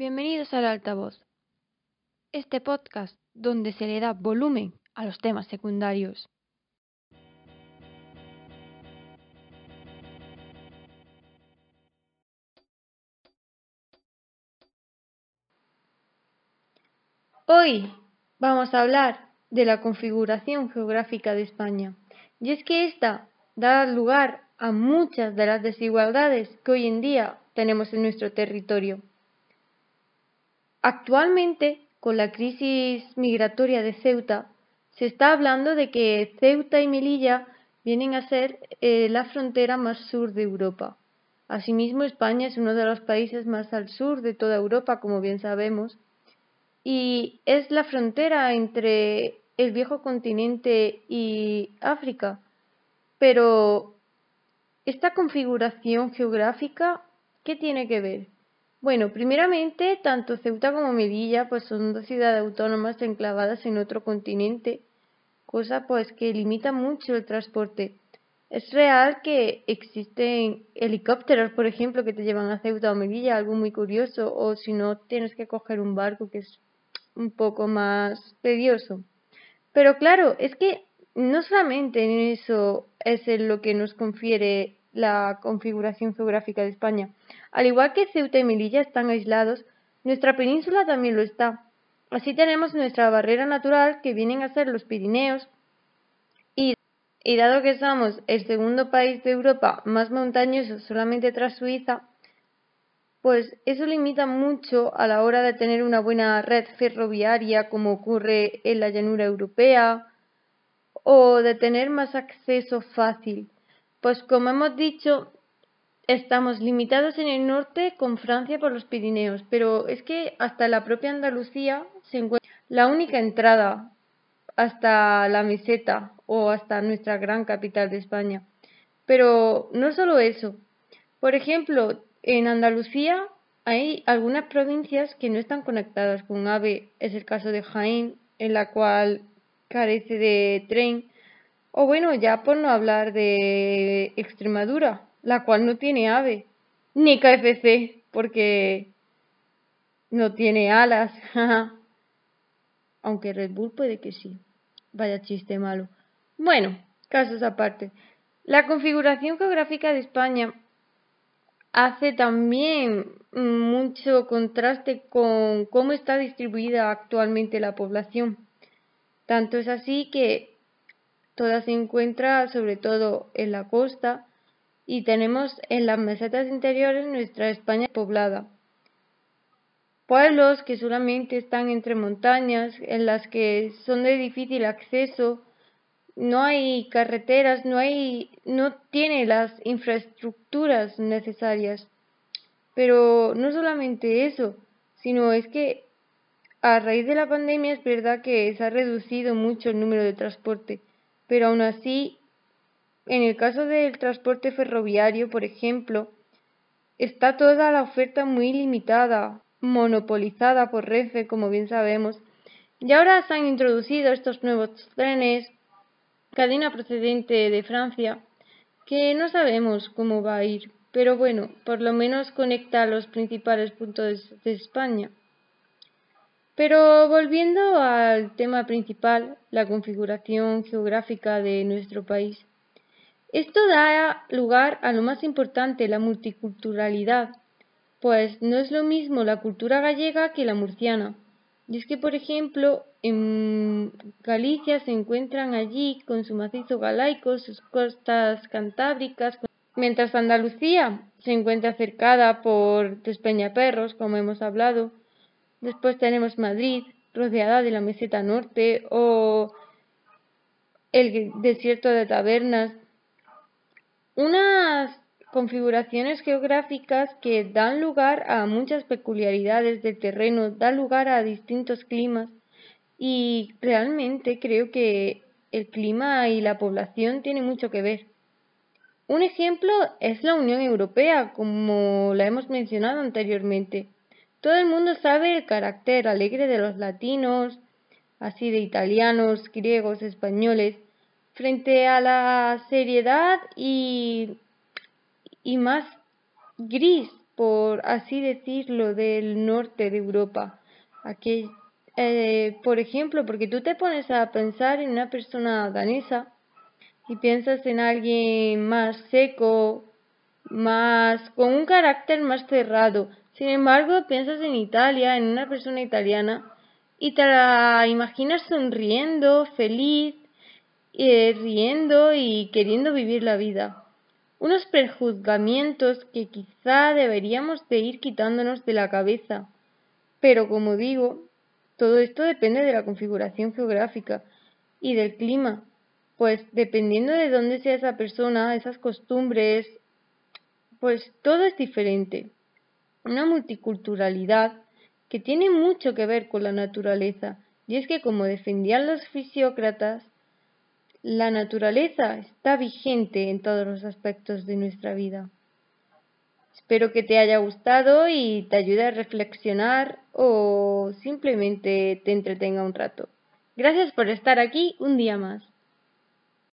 Bienvenidos al altavoz, este podcast donde se le da volumen a los temas secundarios. Hoy vamos a hablar de la configuración geográfica de España, y es que esta da lugar a muchas de las desigualdades que hoy en día tenemos en nuestro territorio. Actualmente, con la crisis migratoria de Ceuta, se está hablando de que Ceuta y Melilla vienen a ser eh, la frontera más sur de Europa. Asimismo, España es uno de los países más al sur de toda Europa, como bien sabemos, y es la frontera entre el viejo continente y África. Pero, ¿esta configuración geográfica qué tiene que ver? Bueno, primeramente, tanto Ceuta como Melilla pues son dos ciudades autónomas enclavadas en otro continente, cosa pues que limita mucho el transporte. Es real que existen helicópteros, por ejemplo, que te llevan a Ceuta o Melilla, algo muy curioso, o si no tienes que coger un barco que es un poco más tedioso. Pero claro, es que no solamente en eso es en lo que nos confiere la configuración geográfica de España. Al igual que Ceuta y Melilla están aislados, nuestra península también lo está. Así tenemos nuestra barrera natural que vienen a ser los Pirineos y, y dado que somos el segundo país de Europa más montañoso solamente tras Suiza, pues eso limita mucho a la hora de tener una buena red ferroviaria como ocurre en la llanura europea o de tener más acceso fácil pues como hemos dicho, estamos limitados en el norte con Francia por los Pirineos, pero es que hasta la propia Andalucía se encuentra la única entrada hasta la meseta o hasta nuestra gran capital de España. Pero no solo eso. Por ejemplo, en Andalucía hay algunas provincias que no están conectadas con AVE. Es el caso de Jaén, en la cual carece de tren o bueno, ya por no hablar de Extremadura, la cual no tiene ave, ni KFC, porque no tiene alas. Aunque Red Bull puede que sí. Vaya chiste malo. Bueno, casos aparte. La configuración geográfica de España hace también mucho contraste con cómo está distribuida actualmente la población. Tanto es así que Toda se encuentra sobre todo en la costa y tenemos en las mesetas interiores nuestra España poblada. Pueblos que solamente están entre montañas, en las que son de difícil acceso, no hay carreteras, no hay, no tiene las infraestructuras necesarias. Pero no solamente eso, sino es que a raíz de la pandemia es verdad que se ha reducido mucho el número de transporte pero aún así, en el caso del transporte ferroviario, por ejemplo, está toda la oferta muy limitada, monopolizada por Renfe, como bien sabemos, y ahora se han introducido estos nuevos trenes, cadena procedente de Francia, que no sabemos cómo va a ir, pero bueno, por lo menos conecta los principales puntos de España. Pero volviendo al tema principal, la configuración geográfica de nuestro país. Esto da lugar a lo más importante, la multiculturalidad, pues no es lo mismo la cultura gallega que la murciana. Y es que, por ejemplo, en Galicia se encuentran allí con su macizo galaico, sus costas cantábricas, mientras Andalucía se encuentra cercada por Despeñaperros, como hemos hablado, Después tenemos Madrid, rodeada de la meseta norte, o el desierto de tabernas. Unas configuraciones geográficas que dan lugar a muchas peculiaridades del terreno, dan lugar a distintos climas y realmente creo que el clima y la población tienen mucho que ver. Un ejemplo es la Unión Europea, como la hemos mencionado anteriormente. Todo el mundo sabe el carácter alegre de los latinos, así de italianos, griegos, españoles, frente a la seriedad y, y más gris, por así decirlo, del norte de Europa. Aquí, eh, por ejemplo, porque tú te pones a pensar en una persona danesa y piensas en alguien más seco, más con un carácter más cerrado. Sin embargo, piensas en Italia, en una persona italiana y te la imaginas sonriendo, feliz, eh, riendo y queriendo vivir la vida. Unos prejuzgamientos que quizá deberíamos de ir quitándonos de la cabeza. Pero como digo, todo esto depende de la configuración geográfica y del clima, pues dependiendo de dónde sea esa persona, esas costumbres, pues todo es diferente. Una multiculturalidad que tiene mucho que ver con la naturaleza, y es que como defendían los fisiócratas, la naturaleza está vigente en todos los aspectos de nuestra vida. Espero que te haya gustado y te ayude a reflexionar o simplemente te entretenga un rato. Gracias por estar aquí un día más.